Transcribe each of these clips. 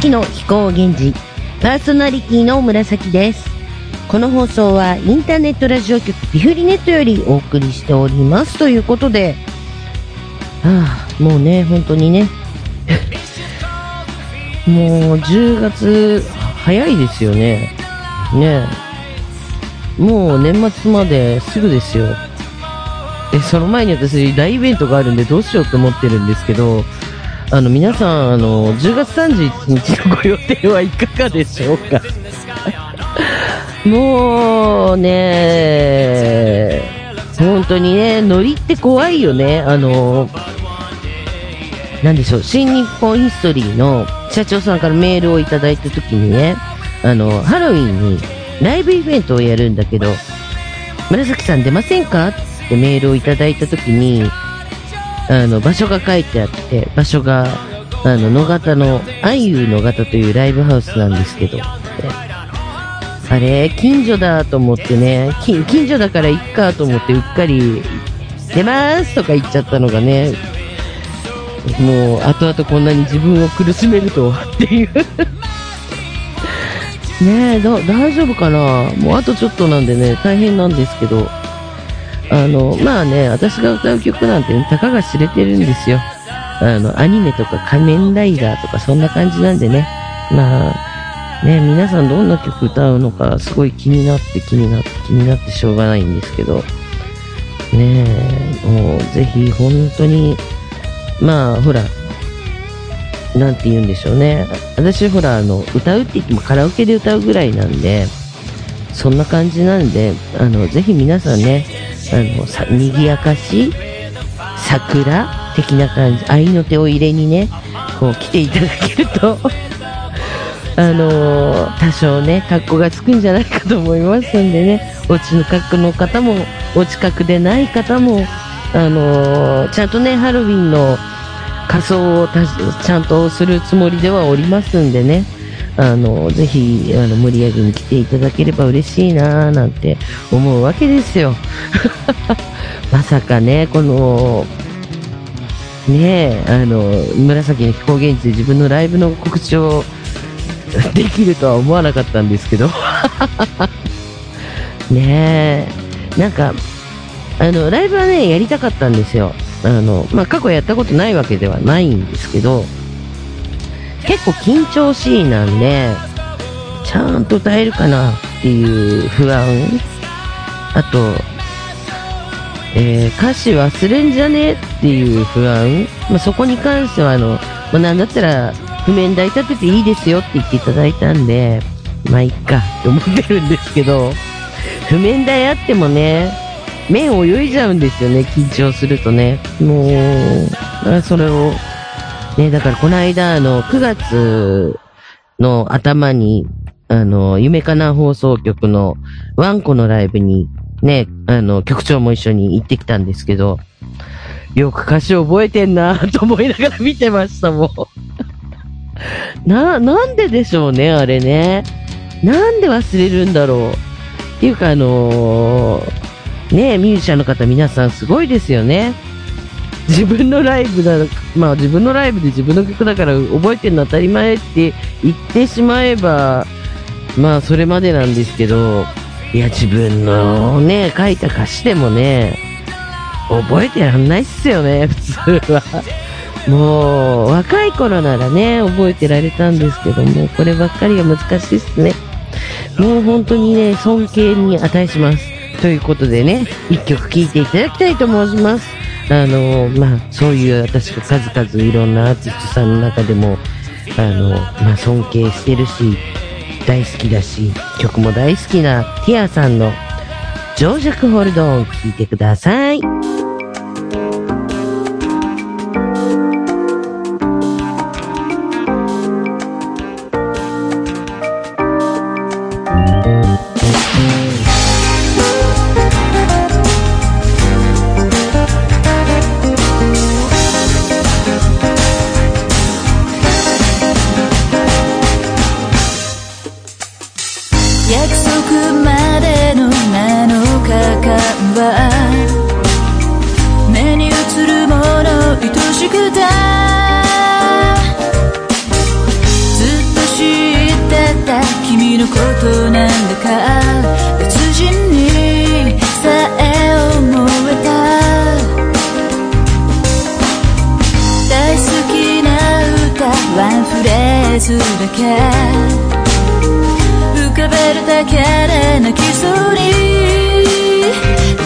紫の飛行源氏パーソナリティの紫です。この放送はインターネットラジオ局ピフリネットよりお送りしております。ということでああもうね本当にね。もう10月早いですよね。ね。もう年末まですぐですよ。えその前に私大イベントがあるんでどうしようと思ってるんですけどあの皆さんあの10月31日のご予定はいかがでしょうか？もうね本当にねノリって怖いよね。あのなんでしょう？新日本ヒストリーの社長さんからメールをいただいた時にねあのハロウィンにライブイベントをやるんだけど紫さん出ませんか？ってメールをいただいた時にあの、場所が書いてあって、場所が、あの、野方の、あゆ野方というライブハウスなんですけど、あれ、近所だと思ってね、近所だから行っかと思ってうっかり、出ますとか言っちゃったのがね、もう、後々こんなに自分を苦しめるとはっていう。ねえ、大丈夫かな？もうあとちょっとなんでね、大変なんですけど、あの、まあね、私が歌う曲なんて、ね、たかが知れてるんですよ。あの、アニメとか仮面ライダーとかそんな感じなんでね。まあ、ね、皆さんどんな曲歌うのかすごい気になって気になって気になってしょうがないんですけど、ねえ、もうぜひ本当に、まあ、ほら、なんて言うんでしょうね。私ほら、あの、歌うって言ってもカラオケで歌うぐらいなんで、そんな感じなんで、あの、ぜひ皆さんね、あの、さ、賑やかし、桜的な感じ、愛の手を入れにね、こう来ていただけると あのー、多少ね、格好がつくんじゃないかと思いますんでね、お家の格好の方も、お近くでない方も、あのー、ちゃんとね、ハロウィンの仮装をちゃんとするつもりではおりますんでね、あの、ぜひ、あの、盛り上げに来ていただければ嬉しいななんて思うわけですよ。まさかね、この、ね、あの、紫の飛行現地で自分のライブの告知を できるとは思わなかったんですけど。ねえ、なんか、あの、ライブはね、やりたかったんですよ。あの、まあ、過去やったことないわけではないんですけど、結構緊張しいなんで、ちゃんと歌えるかなっていう不安。あと、えー、歌詞忘れんじゃねっていう不安。まあ、そこに関しては、あの、まあ、なんだったら、譜面台立てていいですよって言っていただいたんで、まあ、いっかって思ってるんですけど、譜面台あってもね、目泳いじゃうんですよね、緊張するとね。もう、それをね、だからこの間、あの、9月の頭に、あの、夢かな放送局のワンコのライブに、ね、あの、局長も一緒に行ってきたんですけど、よく歌詞覚えてんなと思いながら見てましたもん。な、なんででしょうね、あれね。なんで忘れるんだろう。っていうか、あのー、ねミュージシャンの方皆さんすごいですよね。自分のライブだ、まあ自分のライブで自分の曲だから覚えてるの当たり前って言ってしまえば、まあそれまでなんですけど、いや自分のね、書いた歌詞でもね、覚えてらんないっすよね、普通は。もう、若い頃ならね、覚えてられたんですけども、こればっかりが難しいっすね。もう本当にね、尊敬に値します。ということでね、一曲聴いていただきたいと思います。あの、まあ、そういう私が数々いろんなアーティストさんの中でも、あの、まあ、尊敬してるし、大好きだし、曲も大好きなティアさんの、情弱ホルドを聴いてください。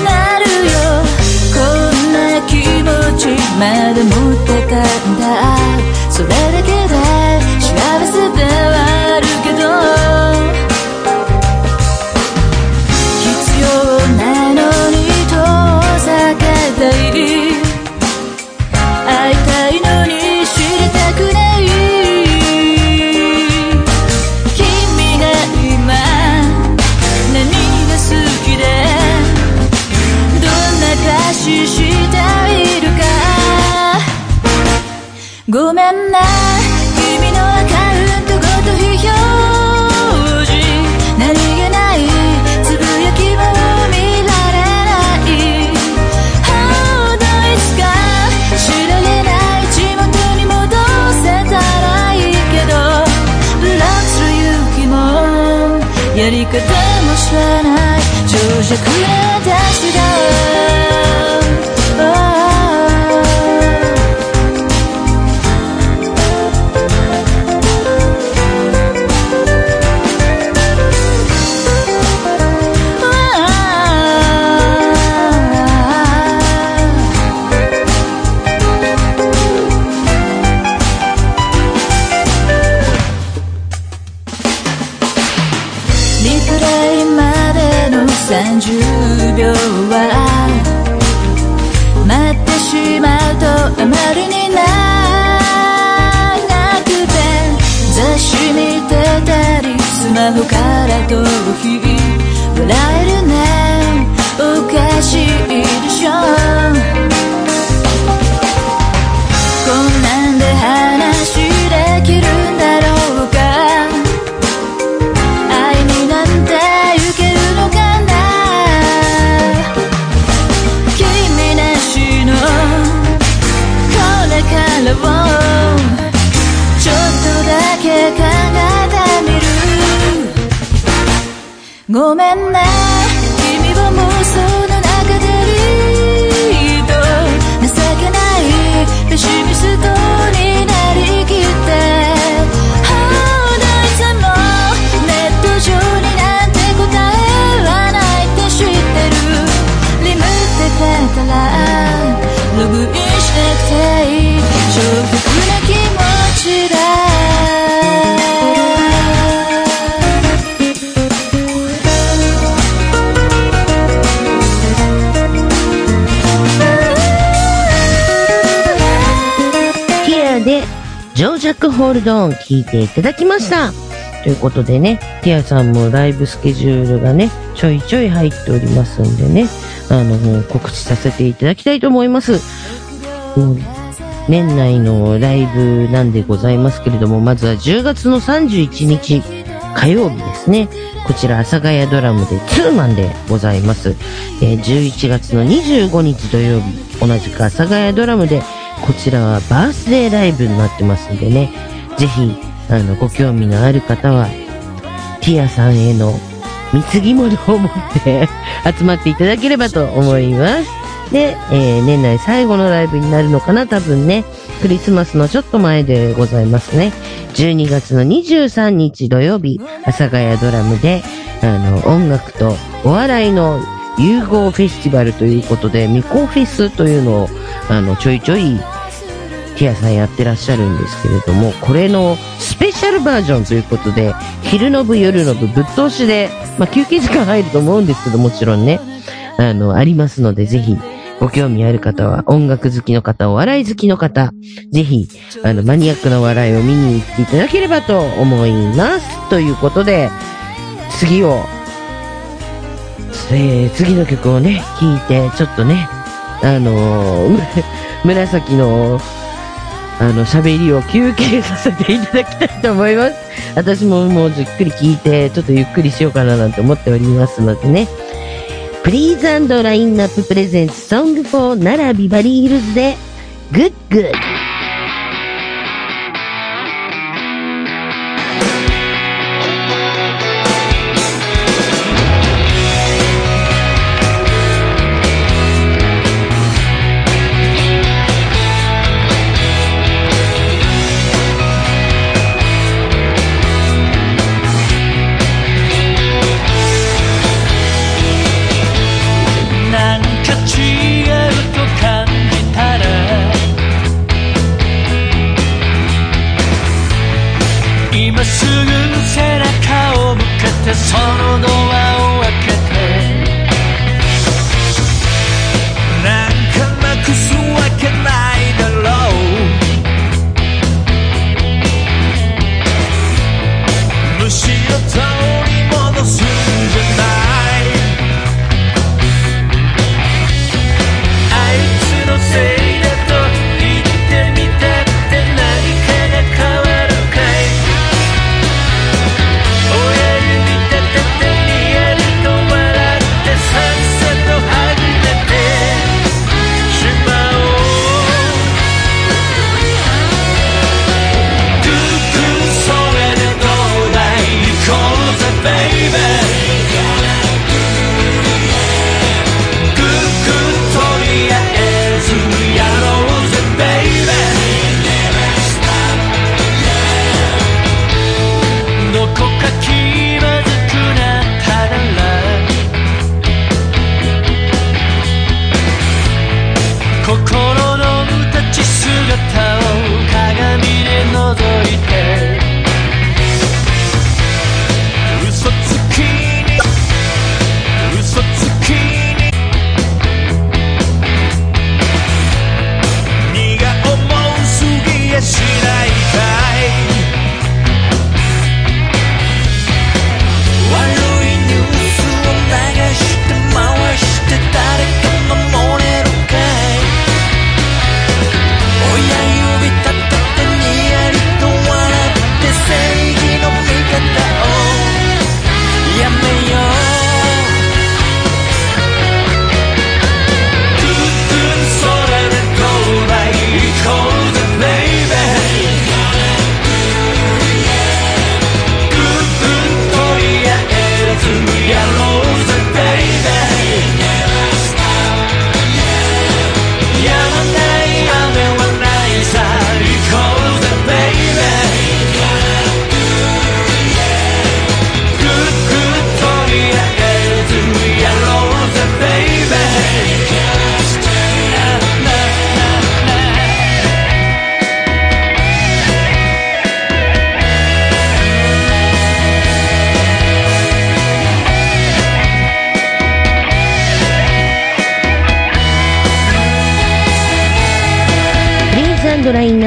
なるよ。こんな気持ちまで持ってたんだ。それだけで幸せやり方も知らない。情弱な私が。ジョージャックホールドオン聞いていただきました。ということでね、ティアさんもライブスケジュールがね、ちょいちょい入っておりますんでね、あの、告知させていただきたいと思います。もう年内のライブなんでございますけれども、まずは10月の31日火曜日ですね。こちら、阿佐ヶ谷ドラムでツーマンでございます。え11月の25日土曜日、同じく阿佐ヶ谷ドラムで、こちらはバースデーライブになってますんでね、ぜひ、あの、ご興味のある方は、ティアさんへの貢ぎ物を持って 集まっていただければと思います。で、えー年内最後のライブになるのかな多分ね。クリスマスのちょっと前でございますね。12月の23日土曜日、阿佐ヶ谷ドラムで、あの、音楽とお笑いの融合フェスティバルということで、ミコフェスというのを、あの、ちょいちょい、ティアさんやってらっしゃるんですけれども、これのスペシャルバージョンということで、昼の部、夜の部、ぶっ通しで、まあ、休憩時間入ると思うんですけど、もちろんね、あの、ありますので、ぜひ、ご興味ある方は、音楽好きの方、お笑い好きの方、ぜひ、あの、マニアックな笑いを見に行っていただければと思います。ということで、次を、えー、次の曲をね、聴いて、ちょっとね、あのー 紫の、あの、喋りを休憩させていただきたいと思います。私ももうじっくり聞いて、ちょっとゆっくりしようかななんて思っておりますのでね。 Please Lineup Presents Song For 奈良ビバリーヒルズで、 Good Good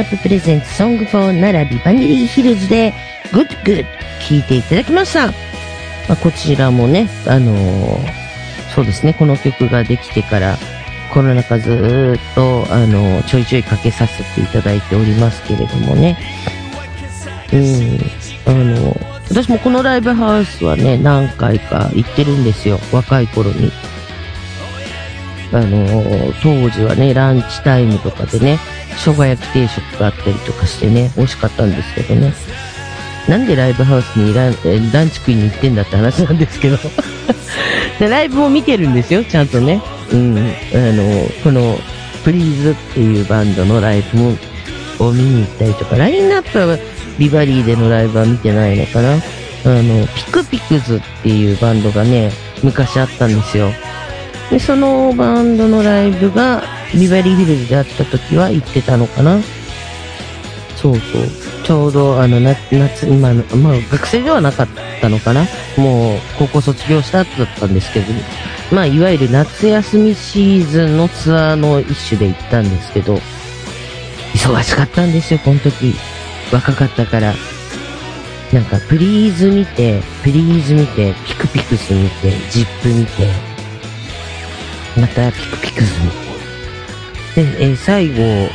ップ Presents Song For 奈良ビバリーヒルズで Good Good 聴いていただきました。まあ、こちらもね、あのーそうですね、この曲ができてからコロナ禍ずっと、あのーちょいちょいかけさせていただいておりますけれどもね。うん、あのー私もこのライブハウスはね、何回か行ってるんですよ、若い頃に。あの当時はね、ランチタイムとかでね、生姜焼き定食があったりとかしてね、美味しかったんですけどね。なんでライブハウスにランえランチ食いに行ってんだって話なんですけど。でライブも見てるんですよ、ちゃんとね。うん。あの、この、プリーズっていうバンドのライブも、を見に行ったりとか、ラインナップはビバリーでのライブは見てないのかな。あの、ピクピクズっていうバンドがね、昔あったんですよ。で、そのバンドのライブが、ビバリーヒルズであった時は行ってたのかな。そうそう。ちょうど、あの、な夏、今の、まあ、学生ではなかったのかな。もう、高校卒業した後だったんですけど、まあ、いわゆる夏休みシーズンのツアーの一種で行ったんですけど、忙しかったんですよ、この時。若かったから。なんか、プリーズ見て、プリーズ見て、ピクピクス見て、ジップ見て、またピクピクス見て。で、えー最後、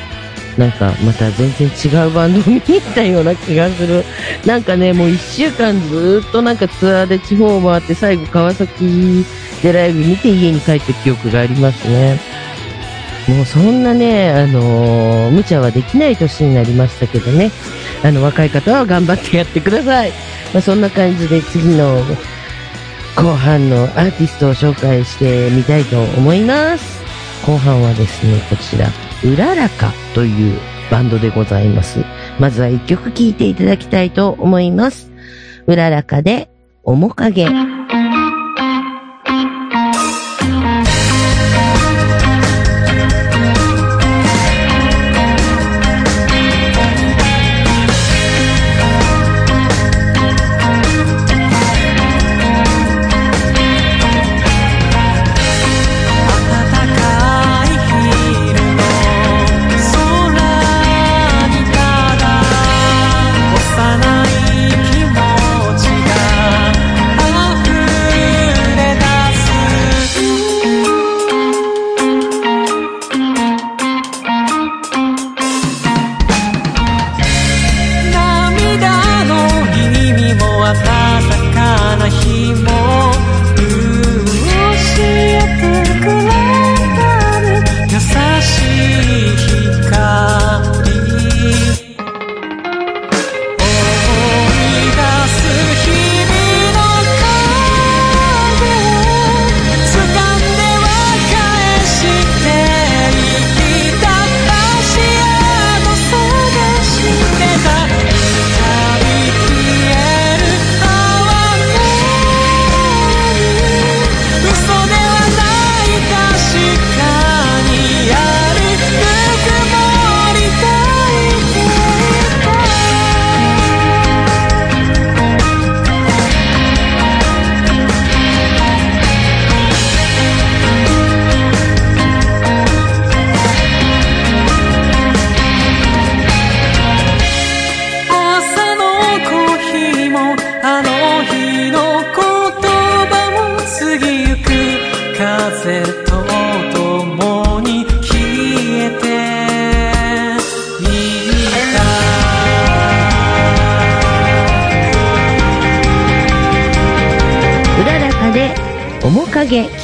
なんかまた全然違うバンドを見に行ったような気がする。なんかね、もう一週間ずっとなんかツアーで地方を回って最後川崎でライブ見て家に帰った記憶がありますね。もうそんなね、あのー無茶はできない年になりましたけどね。あの、若い方は頑張ってやってください。まあ、そんな感じで次の後半のアーティストを紹介してみたいと思います。後半はですね、こちら、うららかというバンドでございます。まずは一曲聴いていただきたいと思います。うららかで、面影。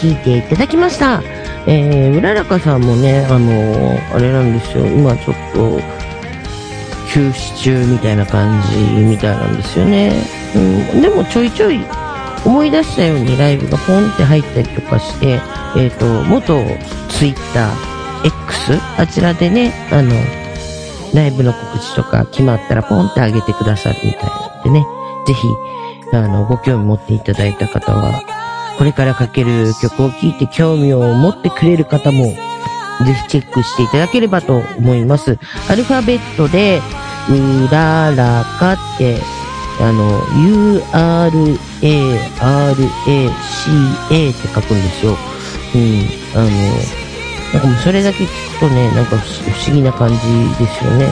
聞いていただきました。えー、うららかさんもね、あのーあれなんですよ、今ちょっと、休止中みたいな感じみたいなんですよね。うん、でもちょいちょい思い出したようにライブがポンって入ったりとかして、えっ、と、元ツイッター X、あちらでね、あの、ライブの告知とか決まったらポンって上げてくださるみたいなんでね、ぜひ、あの、ご興味持っていただいた方は、これからかける曲を聴いて興味を持ってくれる方も、ぜひチェックしていただければと思います。アルファベットで、うららかって、あの、U-R-A-R-A-C-A って書くんですよ。うん。あの、なんかもうそれだけ聞くとね、なんか不思議な感じですよね。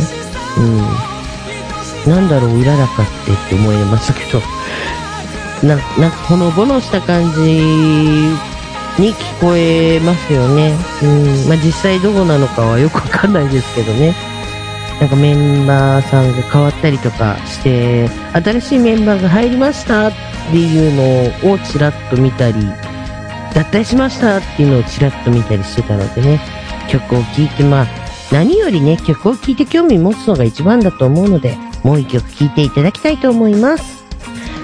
うん。なんだろう、うららかってって思いましたけど、な、なんかほのぼのした感じに聞こえますよね。うん。まあ、実際どうなのかはよくわかんないですけどね。なんかメンバーさんが変わったりとかして、新しいメンバーが入りましたっていうのをちらっと見たり、脱退しましたっていうのをちらっと見たりしてたのでね、曲を聴いて、まあ、何よりね、曲を聴いて興味持つのが一番だと思うので、もう一曲聴いていただきたいと思います。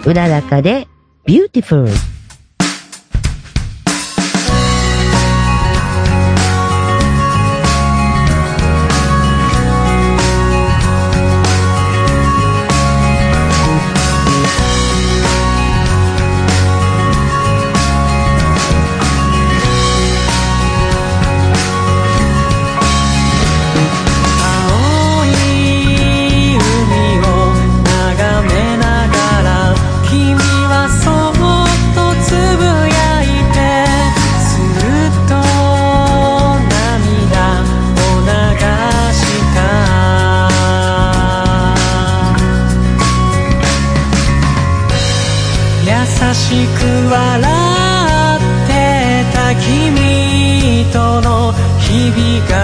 うららかで、Beautiful。しく笑ってた君との日々が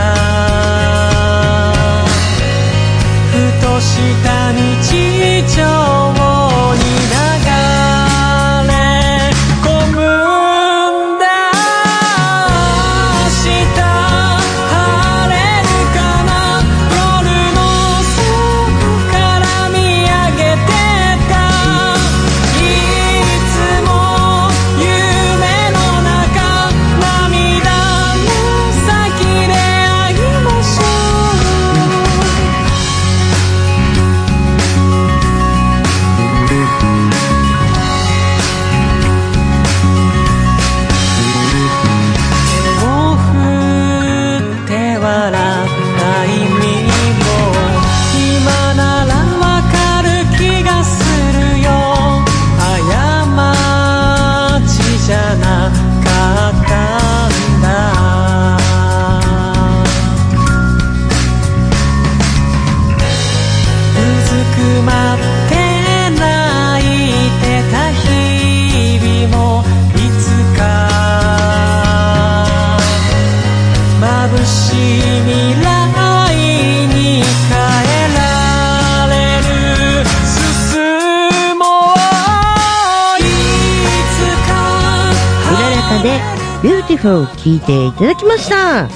今日聞いていただきました。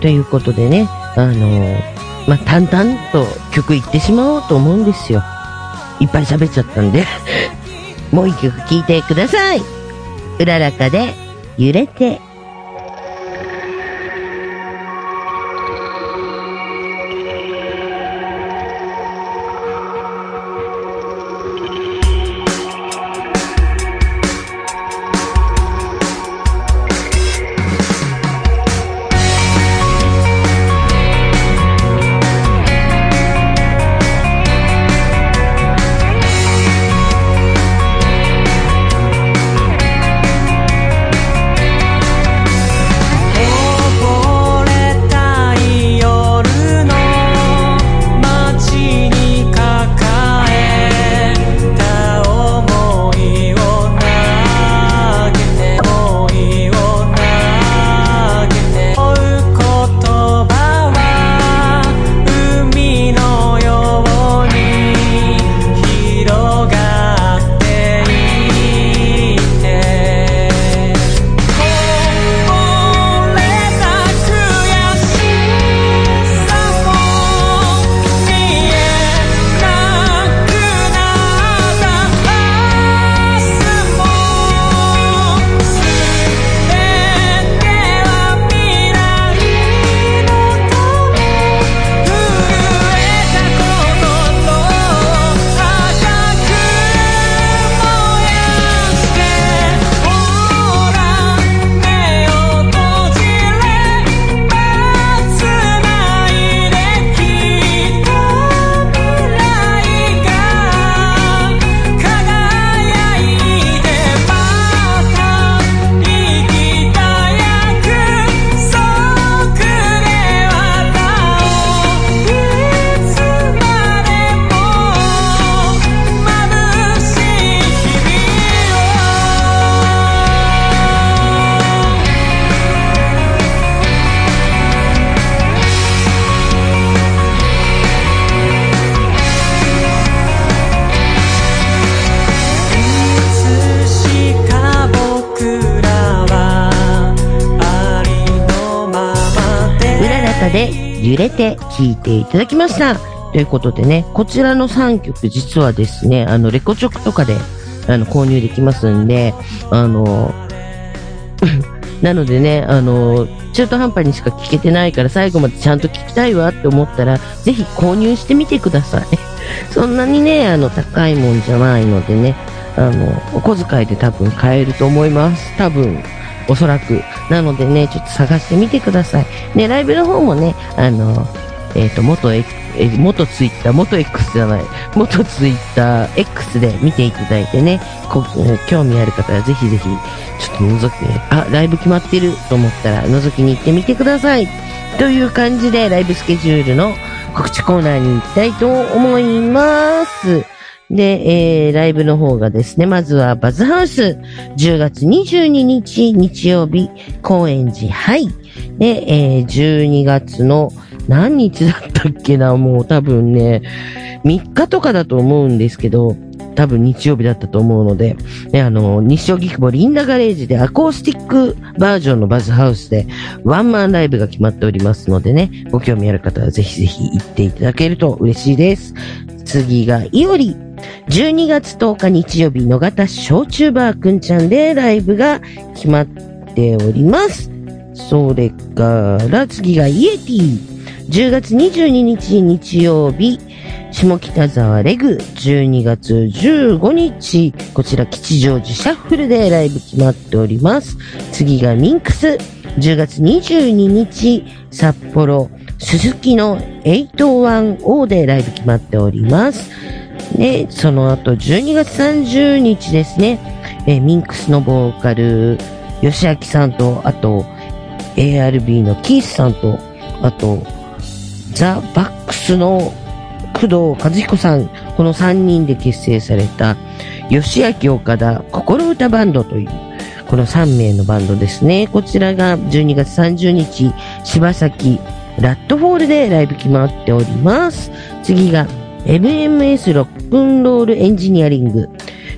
ということでね、あのまあ、淡々と曲いってしまおうと思うんですよ。いっぱい喋っちゃったんで。もう一曲聴いてください。うららかで揺れて。「揺れて聴いていただきました。ということでね、こちらの3曲実はですね、あの、レコチョクとかで、あの、購入できますんで、あの、なのでね、あの、中途半端にしか聞けてないから最後までちゃんと聞きたいわって思ったら、ぜひ購入してみてください。そんなにね、あの、高いもんじゃないのでね、あの、お小遣いで多分買えると思います。多分、おそらく。なのでね、ちょっと探してみてください。ね、ライブの方もね、あの、えっ、と、元 X、えー元ツイッター、元 X じゃない、元ツイッター X で見ていただいてね、こ興味ある方はぜひぜひ、ちょっと覗き、あ、ライブ決まってると思ったら覗きに行ってみてください。という感じで、ライブスケジュールの告知コーナーに行きたいと思います。で、えー、ライブの方がですね、まずはバズハウス、10月22日日曜日、高円寺はい。で、えー、12月の何日だったっけな、もう多分ね、3日とかだと思うんですけど、多分日曜日だったと思うので、ね、あの、西荻窪リンダガレージでアコースティックバージョンのバズハウスでワンマンライブが決まっておりますのでね、ご興味ある方はぜひぜひ行っていただけると嬉しいです。次がイオリ。12月10日日曜日野方小中バーくんちゃんでライブが決まっております。それから次がイエティ。10月22日日曜日、下北沢レグ、12月15日、こちら吉祥寺シャッフルでライブ決まっております。次がミンクス、10月22日、札幌、鈴木の 81o でライブ決まっております。で、その後12月30日ですね、えミンクスのボーカル、吉明さんと、あと、ARB のキースさんと、あと、ザ・バックスの工藤和彦さん、この3人で結成された、吉明岡田心歌バンドという、この3名のバンドですね。こちらが12月30日、柴崎ラットフォールでライブ決まっております。次が MMS ロックンロールエンジニアリング。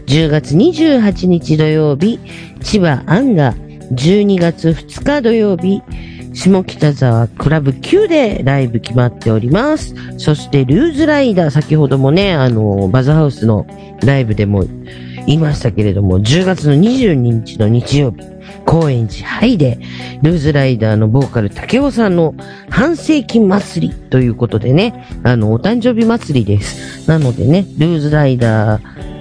10月28日土曜日、千葉アンガ。12月2日土曜日、下北沢クラブ Q でライブ決まっております。そしてルーズライダー、先ほどもね、あの、バザハウスのライブでも言いましたけれども、10月の22日の日曜日、高円寺ハイで、ルーズライダーのボーカル竹尾さんの半世紀祭りということでね、あの、お誕生日祭りです。なのでね、ルーズライダー、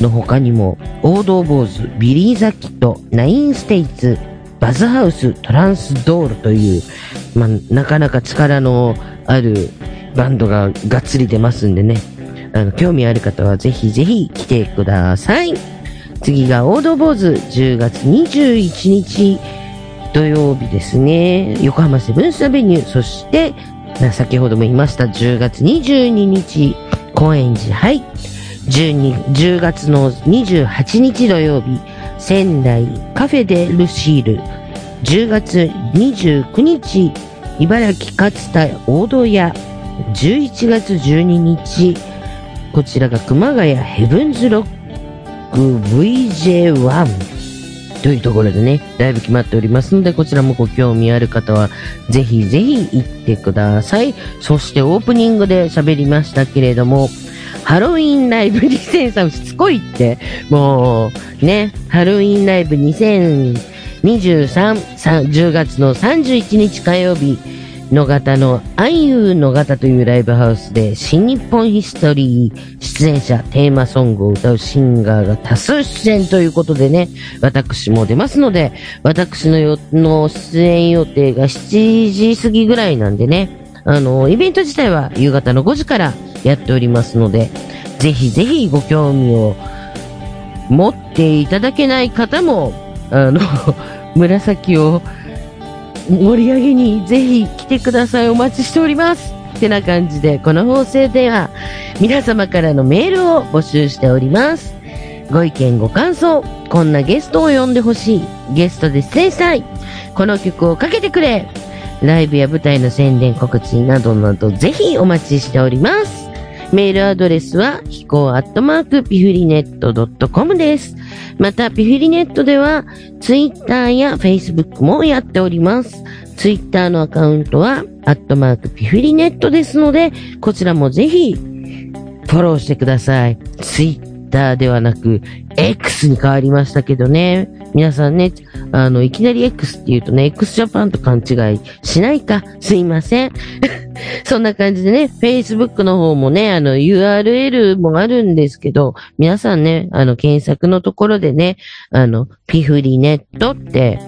の他にも、王道坊主、ビリーザキット、ナインステイツ、バズハウス、トランスドールという、まあ、なかなか力のあるバンドががっつり出ますんでね、あの、興味ある方はぜひぜひ来てください。次が王道坊主、10月21日土曜日ですね、横浜セブンスアベニュー、そして、先ほども言いました、10月22日、高円寺、はい。12 10月の28日土曜日、仙台カフェデルシール。10月29日、茨城勝田大戸屋。11月12日、こちらが熊谷ヘブンズロック VJ1 というところでね、ライブ決まっておりますので、こちらもご興味ある方は、ぜひぜひ行ってください。そしてオープニングで喋りましたけれども、ハロウィンライブ2003しつこいって、もう、ね、ハロウィンライブ2023、10月の31日火曜日、野方のアイユー野方というライブハウスで新日本ヒストリー出演者テーマソングを歌うシンガーが多数出演ということでね、私も出ますので、私のよの出演予定が7時過ぎぐらいなんでね、あの、イベント自体は夕方の5時からやっておりますので、ぜひぜひご興味を持っていただけない方も、あの、紫を盛り上げにぜひ来てください。お待ちしております。ってな感じで、この放送では皆様からのメールを募集しております。ご意見ご感想、こんなゲストを呼んでほしい、ゲストで出演したい、この曲をかけてくれ、ライブや舞台の宣伝告知などなどぜひお待ちしております。メールアドレスは、飛行アットマークピフリネットドットコムです。また、ピフリネットでは、ツイッターやフェイスブックもやっております。ツイッターのアカウントは、アットマークピフリネットですので、こちらもぜひ、フォローしてください。ツイッターではなく、X に変わりましたけどね。皆さんね、あの、いきなり X って言うとね、X ジャパンと勘違いしないか、すいません。そんな感じでね、Facebook の方もね、あの、URL もあるんですけど、皆さんね、あの、検索のところでね、あの、ピフリネットって、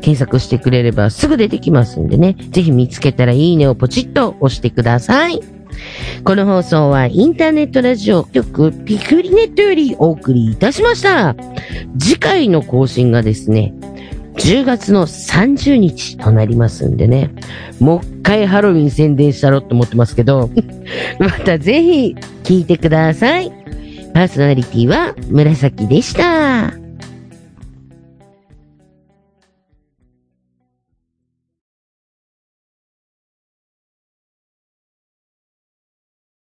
検索してくれればすぐ出てきますんでね、ぜひ見つけたらいいねをポチッと押してください。この放送はインターネットラジオ局ピクリネットよりお送りいたしました。次回の更新がですね、10月の30日となりますんでね、もう一回ハロウィン宣伝したろって思ってますけど、またぜひ聞いてください。パーソナリティは紫でした。